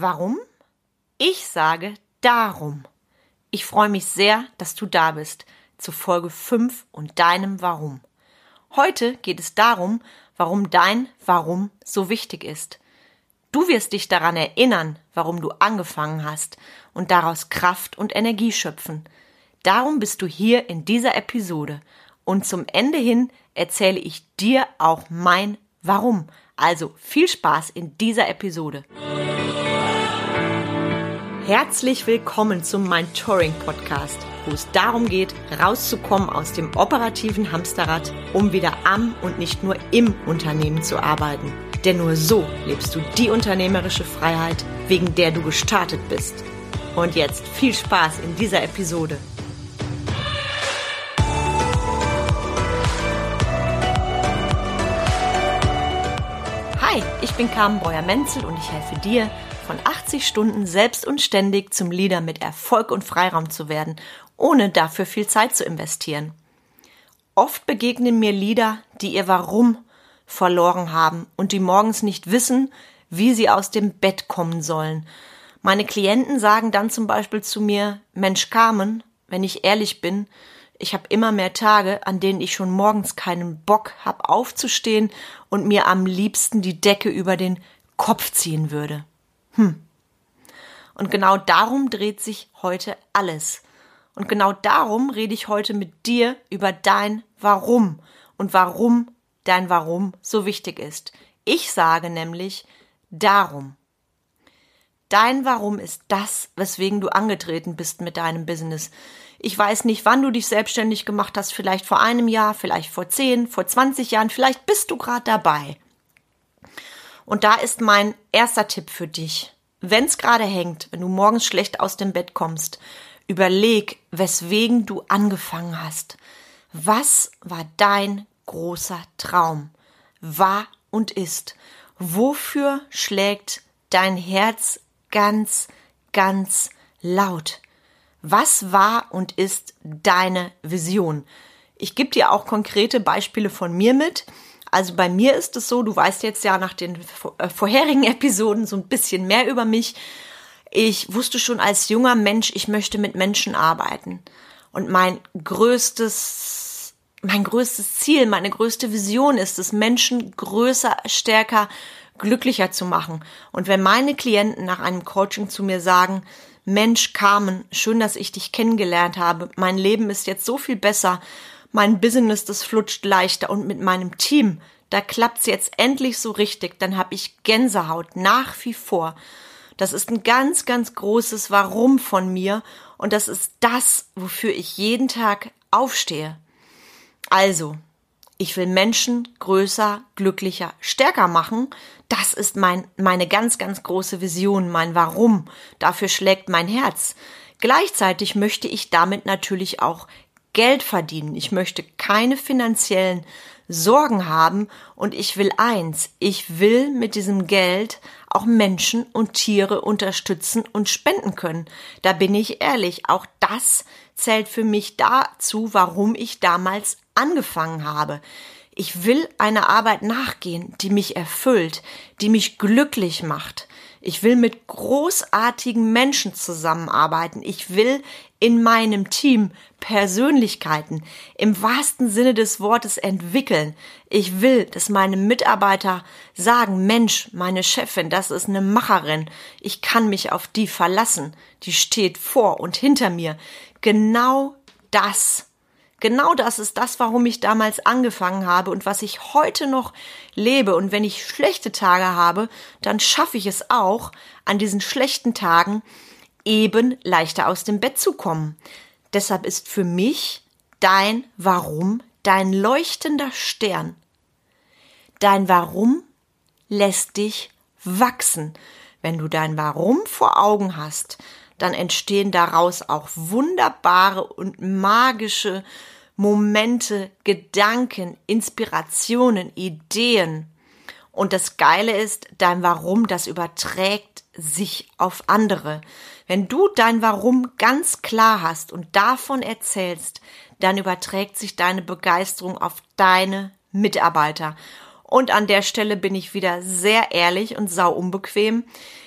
Warum? Ich sage darum. Ich freue mich sehr, dass du da bist zu Folge 5 und deinem Warum. Heute geht es darum, warum dein Warum so wichtig ist. Du wirst dich daran erinnern, warum du angefangen hast und daraus Kraft und Energie schöpfen. Darum bist du hier in dieser Episode und zum Ende hin erzähle ich dir auch mein Warum. Also viel Spaß in dieser Episode. Herzlich willkommen zum Mein Touring Podcast, wo es darum geht, rauszukommen aus dem operativen Hamsterrad, um wieder am und nicht nur im Unternehmen zu arbeiten. Denn nur so lebst du die unternehmerische Freiheit, wegen der du gestartet bist. Und jetzt viel Spaß in dieser Episode. Hi, ich bin Carmen Breuer-Menzel und ich helfe dir, von 80 Stunden selbst und ständig zum Leader mit Erfolg und Freiraum zu werden, ohne dafür viel Zeit zu investieren. Oft begegnen mir Leader, die ihr Warum verloren haben und die morgens nicht wissen, wie sie aus dem Bett kommen sollen. Meine Klienten sagen dann zum Beispiel zu mir, Mensch Carmen, wenn ich ehrlich bin, ich habe immer mehr Tage, an denen ich schon morgens keinen Bock hab aufzustehen und mir am liebsten die Decke über den Kopf ziehen würde. Hm. Und genau darum dreht sich heute alles. Und genau darum rede ich heute mit dir über dein Warum und warum dein Warum so wichtig ist. Ich sage nämlich darum. Dein Warum ist das, weswegen du angetreten bist mit deinem Business. Ich weiß nicht, wann du dich selbstständig gemacht hast, vielleicht vor einem Jahr, vielleicht vor zehn, vor 20 Jahren, vielleicht bist du gerade dabei. Und da ist mein erster Tipp für dich. Wenn es gerade hängt, wenn du morgens schlecht aus dem Bett kommst, überleg, weswegen du angefangen hast. Was war dein großer Traum? War und ist. Wofür schlägt dein Herz ganz, ganz laut? Was war und ist deine Vision? Ich gebe dir auch konkrete Beispiele von mir mit. Also bei mir ist es so, du weißt jetzt ja nach den äh, vorherigen Episoden so ein bisschen mehr über mich. Ich wusste schon als junger Mensch, ich möchte mit Menschen arbeiten. Und mein größtes, mein größtes Ziel, meine größte Vision ist es, Menschen größer, stärker, glücklicher zu machen. Und wenn meine Klienten nach einem Coaching zu mir sagen, Mensch, Carmen, schön, dass ich dich kennengelernt habe. Mein Leben ist jetzt so viel besser. Mein Business, das flutscht leichter und mit meinem Team, da klappt's jetzt endlich so richtig. Dann habe ich Gänsehaut nach wie vor. Das ist ein ganz, ganz großes Warum von mir und das ist das, wofür ich jeden Tag aufstehe. Also, ich will Menschen größer, glücklicher, stärker machen. Das ist mein, meine ganz, ganz große Vision, mein Warum. Dafür schlägt mein Herz. Gleichzeitig möchte ich damit natürlich auch Geld verdienen. Ich möchte keine finanziellen Sorgen haben und ich will eins, ich will mit diesem Geld auch Menschen und Tiere unterstützen und spenden können. Da bin ich ehrlich, auch das zählt für mich dazu, warum ich damals angefangen habe. Ich will einer Arbeit nachgehen, die mich erfüllt, die mich glücklich macht. Ich will mit großartigen Menschen zusammenarbeiten. Ich will in meinem Team Persönlichkeiten im wahrsten Sinne des Wortes entwickeln. Ich will, dass meine Mitarbeiter sagen, Mensch, meine Chefin, das ist eine Macherin. Ich kann mich auf die verlassen. Die steht vor und hinter mir. Genau das Genau das ist das, warum ich damals angefangen habe und was ich heute noch lebe. Und wenn ich schlechte Tage habe, dann schaffe ich es auch, an diesen schlechten Tagen eben leichter aus dem Bett zu kommen. Deshalb ist für mich dein Warum dein leuchtender Stern. Dein Warum lässt dich wachsen. Wenn du dein Warum vor Augen hast, dann entstehen daraus auch wunderbare und magische Momente, Gedanken, Inspirationen, Ideen. Und das Geile ist, dein Warum, das überträgt sich auf andere. Wenn du dein Warum ganz klar hast und davon erzählst, dann überträgt sich deine Begeisterung auf deine Mitarbeiter. Und an der Stelle bin ich wieder sehr ehrlich und sau unbequem.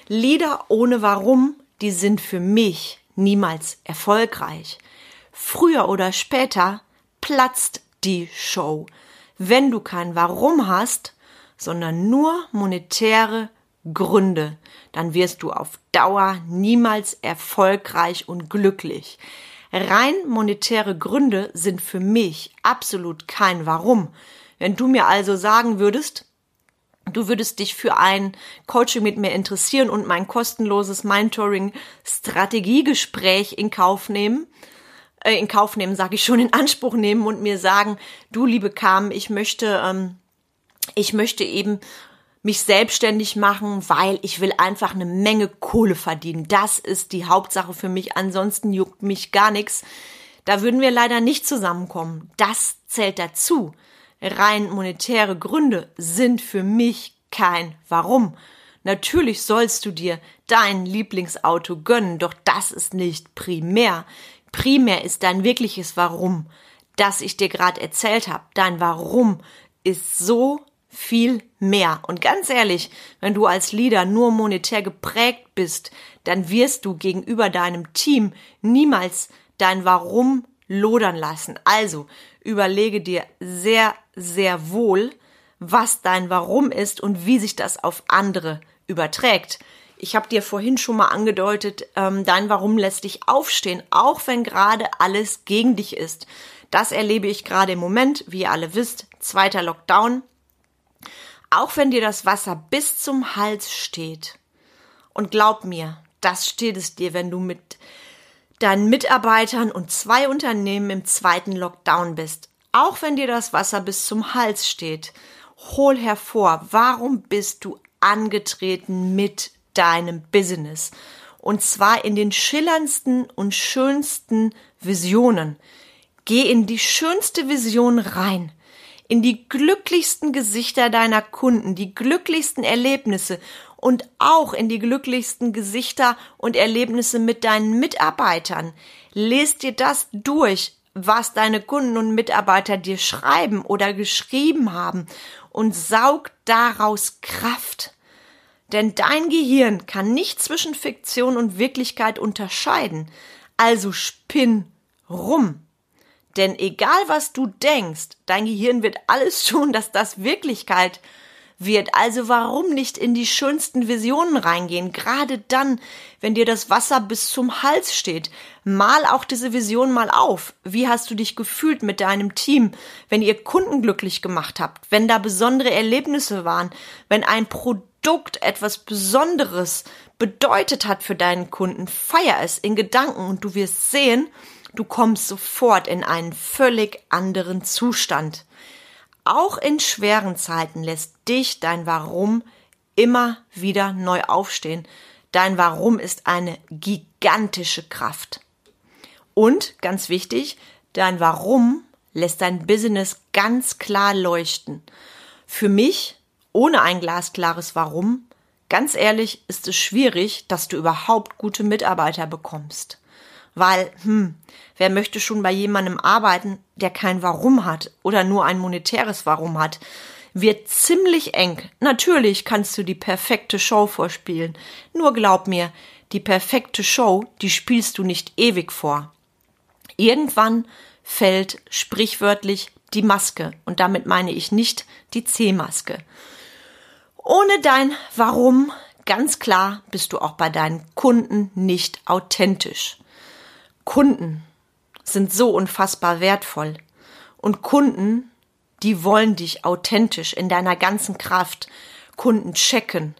Lieder ohne Warum, die sind für mich niemals erfolgreich. Früher oder später platzt die Show. Wenn du kein Warum hast, sondern nur monetäre Gründe, dann wirst du auf Dauer niemals erfolgreich und glücklich. Rein monetäre Gründe sind für mich absolut kein Warum. Wenn du mir also sagen würdest, du würdest dich für ein Coaching mit mir interessieren und mein kostenloses Mentoring Strategiegespräch in Kauf nehmen, äh, in Kauf nehmen, sage ich schon, in Anspruch nehmen und mir sagen, du liebe Carmen, ich möchte, ähm, ich möchte eben mich selbstständig machen, weil ich will einfach eine Menge Kohle verdienen. Das ist die Hauptsache für mich. Ansonsten juckt mich gar nichts. Da würden wir leider nicht zusammenkommen. Das zählt dazu. Rein monetäre Gründe sind für mich kein Warum. Natürlich sollst du dir dein Lieblingsauto gönnen, doch das ist nicht primär. Primär ist dein wirkliches Warum, das ich dir gerade erzählt habe. Dein Warum ist so viel mehr. Und ganz ehrlich, wenn du als Leader nur monetär geprägt bist, dann wirst du gegenüber deinem Team niemals dein Warum lodern lassen. Also überlege dir sehr, sehr wohl, was dein Warum ist und wie sich das auf andere überträgt. Ich habe dir vorhin schon mal angedeutet, ähm, dein Warum lässt dich aufstehen, auch wenn gerade alles gegen dich ist. Das erlebe ich gerade im Moment, wie ihr alle wisst, zweiter Lockdown. Auch wenn dir das Wasser bis zum Hals steht. Und glaub mir, das steht es dir, wenn du mit deinen Mitarbeitern und zwei Unternehmen im zweiten Lockdown bist. Auch wenn dir das Wasser bis zum Hals steht, hol hervor, warum bist du angetreten mit deinem Business? Und zwar in den schillerndsten und schönsten Visionen. Geh in die schönste Vision rein in die glücklichsten Gesichter deiner Kunden, die glücklichsten Erlebnisse und auch in die glücklichsten Gesichter und Erlebnisse mit deinen Mitarbeitern. Lest dir das durch, was deine Kunden und Mitarbeiter dir schreiben oder geschrieben haben und saug daraus Kraft. Denn dein Gehirn kann nicht zwischen Fiktion und Wirklichkeit unterscheiden. Also spinn rum. Denn egal was du denkst, dein Gehirn wird alles tun, dass das Wirklichkeit wird. Also warum nicht in die schönsten Visionen reingehen? Gerade dann, wenn dir das Wasser bis zum Hals steht. Mal auch diese Vision mal auf. Wie hast du dich gefühlt mit deinem Team, wenn ihr Kunden glücklich gemacht habt? Wenn da besondere Erlebnisse waren? Wenn ein Produkt etwas Besonderes bedeutet hat für deinen Kunden? Feier es in Gedanken und du wirst sehen, Du kommst sofort in einen völlig anderen Zustand. Auch in schweren Zeiten lässt dich dein Warum immer wieder neu aufstehen. Dein Warum ist eine gigantische Kraft. Und ganz wichtig, dein Warum lässt dein Business ganz klar leuchten. Für mich, ohne ein glasklares Warum, ganz ehrlich, ist es schwierig, dass du überhaupt gute Mitarbeiter bekommst. Weil, hm, wer möchte schon bei jemandem arbeiten, der kein Warum hat oder nur ein monetäres Warum hat? Wird ziemlich eng. Natürlich kannst du die perfekte Show vorspielen. Nur glaub mir, die perfekte Show, die spielst du nicht ewig vor. Irgendwann fällt sprichwörtlich die Maske. Und damit meine ich nicht die C-Maske. Ohne dein Warum, ganz klar, bist du auch bei deinen Kunden nicht authentisch. Kunden sind so unfassbar wertvoll. Und Kunden, die wollen dich authentisch in deiner ganzen Kraft. Kunden checken,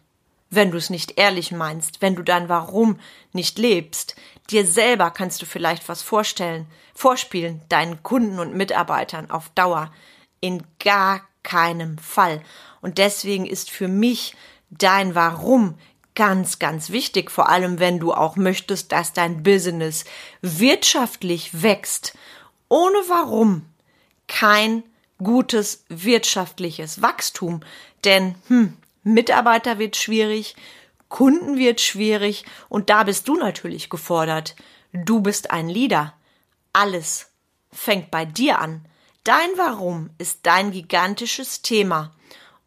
wenn du es nicht ehrlich meinst, wenn du dein Warum nicht lebst. Dir selber kannst du vielleicht was vorstellen, vorspielen, deinen Kunden und Mitarbeitern auf Dauer. In gar keinem Fall. Und deswegen ist für mich dein Warum ganz, ganz wichtig, vor allem wenn du auch möchtest, dass dein Business wirtschaftlich wächst. Ohne warum kein gutes wirtschaftliches Wachstum. Denn hm, Mitarbeiter wird schwierig, Kunden wird schwierig und da bist du natürlich gefordert. Du bist ein Leader. Alles fängt bei dir an. Dein Warum ist dein gigantisches Thema.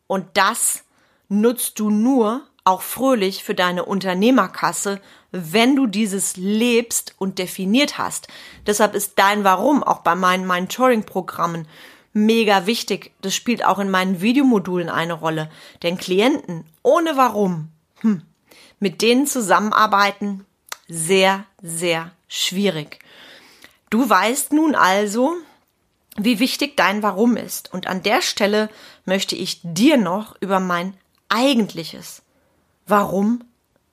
Und das nutzt du nur auch fröhlich für deine Unternehmerkasse, wenn du dieses lebst und definiert hast. Deshalb ist dein Warum auch bei meinen Mentoring-Programmen mega wichtig. Das spielt auch in meinen Videomodulen eine Rolle. Denn Klienten ohne Warum, hm, mit denen zusammenarbeiten, sehr, sehr schwierig. Du weißt nun also, wie wichtig dein Warum ist. Und an der Stelle möchte ich dir noch über mein eigentliches Warum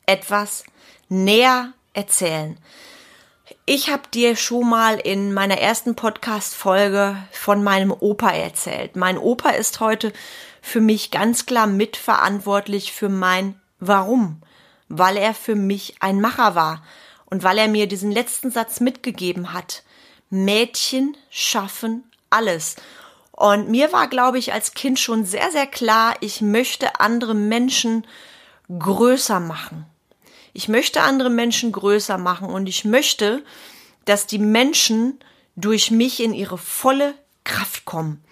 etwas näher erzählen. Ich habe dir schon mal in meiner ersten Podcast-Folge von meinem Opa erzählt. Mein Opa ist heute für mich ganz klar mitverantwortlich für mein Warum, weil er für mich ein Macher war und weil er mir diesen letzten Satz mitgegeben hat. Mädchen schaffen alles. Und mir war, glaube ich, als Kind schon sehr, sehr klar, ich möchte andere Menschen größer machen. Ich möchte andere Menschen größer machen und ich möchte, dass die Menschen durch mich in ihre volle Kraft kommen.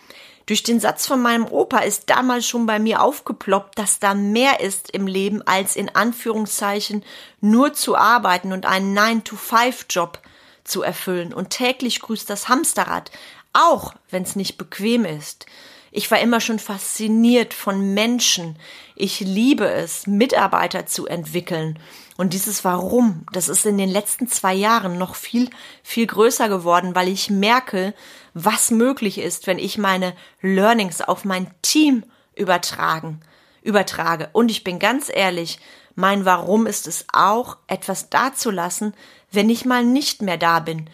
Durch den Satz von meinem Opa ist damals schon bei mir aufgeploppt, dass da mehr ist im Leben, als in Anführungszeichen nur zu arbeiten und einen 9-to-5-Job zu erfüllen. Und täglich grüßt das Hamsterrad, auch wenn es nicht bequem ist. Ich war immer schon fasziniert von Menschen. Ich liebe es, Mitarbeiter zu entwickeln. Und dieses Warum, das ist in den letzten zwei Jahren noch viel, viel größer geworden, weil ich merke, was möglich ist, wenn ich meine Learnings auf mein Team übertragen, übertrage. Und ich bin ganz ehrlich, mein Warum ist es auch, etwas dazulassen, wenn ich mal nicht mehr da bin,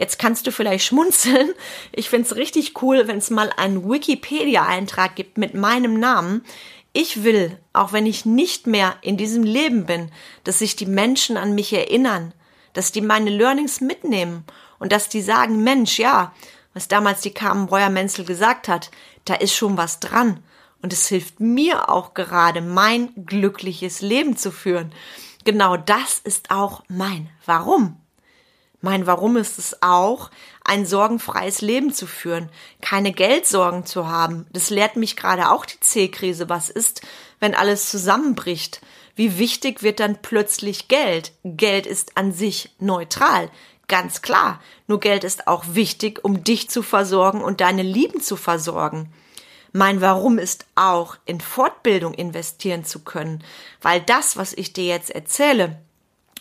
Jetzt kannst du vielleicht schmunzeln. Ich find's richtig cool, wenn es mal einen Wikipedia-Eintrag gibt mit meinem Namen. Ich will, auch wenn ich nicht mehr in diesem Leben bin, dass sich die Menschen an mich erinnern, dass die meine Learnings mitnehmen und dass die sagen, Mensch, ja, was damals die Carmen Breuer-Menzel gesagt hat, da ist schon was dran. Und es hilft mir auch gerade, mein glückliches Leben zu führen. Genau das ist auch mein Warum. Mein Warum ist es auch, ein sorgenfreies Leben zu führen, keine Geldsorgen zu haben. Das lehrt mich gerade auch die C-Krise. Was ist, wenn alles zusammenbricht? Wie wichtig wird dann plötzlich Geld? Geld ist an sich neutral. Ganz klar. Nur Geld ist auch wichtig, um dich zu versorgen und deine Lieben zu versorgen. Mein Warum ist auch, in Fortbildung investieren zu können, weil das, was ich dir jetzt erzähle,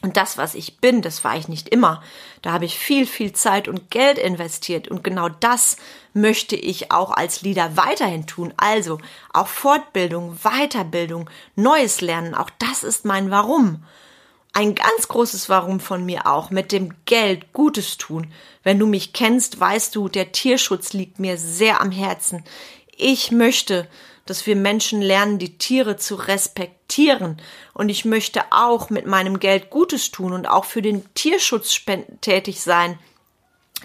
und das, was ich bin, das war ich nicht immer. Da habe ich viel, viel Zeit und Geld investiert. Und genau das möchte ich auch als Leader weiterhin tun. Also auch Fortbildung, Weiterbildung, Neues lernen. Auch das ist mein Warum. Ein ganz großes Warum von mir auch, mit dem Geld Gutes tun. Wenn du mich kennst, weißt du, der Tierschutz liegt mir sehr am Herzen. Ich möchte, dass wir Menschen lernen, die Tiere zu respektieren. Und ich möchte auch mit meinem Geld Gutes tun und auch für den Tierschutz tätig sein,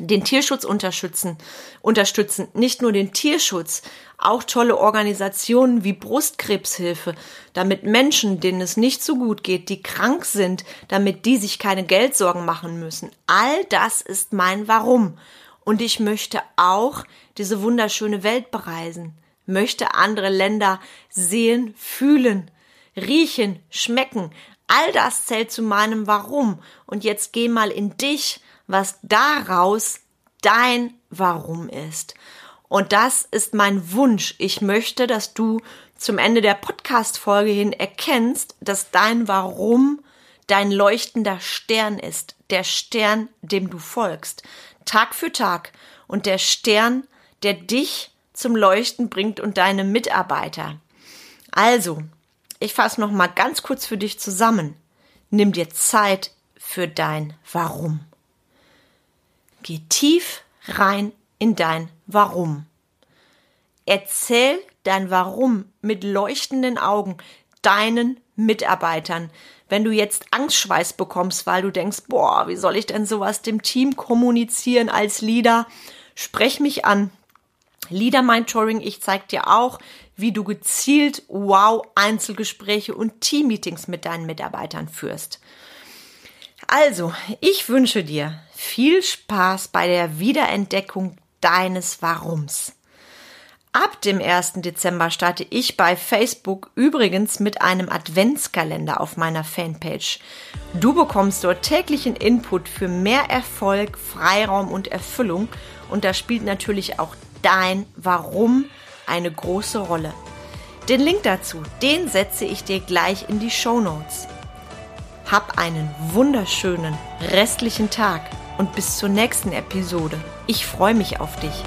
den Tierschutz unterstützen, unterstützen, nicht nur den Tierschutz, auch tolle Organisationen wie Brustkrebshilfe, damit Menschen, denen es nicht so gut geht, die krank sind, damit die sich keine Geldsorgen machen müssen. All das ist mein Warum. Und ich möchte auch diese wunderschöne Welt bereisen möchte andere Länder sehen, fühlen, riechen, schmecken. All das zählt zu meinem Warum. Und jetzt geh mal in dich, was daraus dein Warum ist. Und das ist mein Wunsch. Ich möchte, dass du zum Ende der Podcast-Folge hin erkennst, dass dein Warum dein leuchtender Stern ist. Der Stern, dem du folgst. Tag für Tag. Und der Stern, der dich zum Leuchten bringt und deine Mitarbeiter. Also, ich fasse noch mal ganz kurz für dich zusammen. Nimm dir Zeit für dein Warum. Geh tief rein in dein Warum. Erzähl dein Warum mit leuchtenden Augen deinen Mitarbeitern. Wenn du jetzt Angstschweiß bekommst, weil du denkst, boah, wie soll ich denn sowas dem Team kommunizieren als Leader? Sprech mich an. Leader Mentoring, ich zeige dir auch, wie du gezielt Wow Einzelgespräche und Teammeetings mit deinen Mitarbeitern führst. Also, ich wünsche dir viel Spaß bei der Wiederentdeckung deines Warums. Ab dem 1. Dezember starte ich bei Facebook übrigens mit einem Adventskalender auf meiner Fanpage. Du bekommst dort täglichen Input für mehr Erfolg, Freiraum und Erfüllung und da spielt natürlich auch dein Warum eine große Rolle. Den Link dazu, den setze ich dir gleich in die Show Notes. Hab einen wunderschönen restlichen Tag und bis zur nächsten Episode. Ich freue mich auf dich.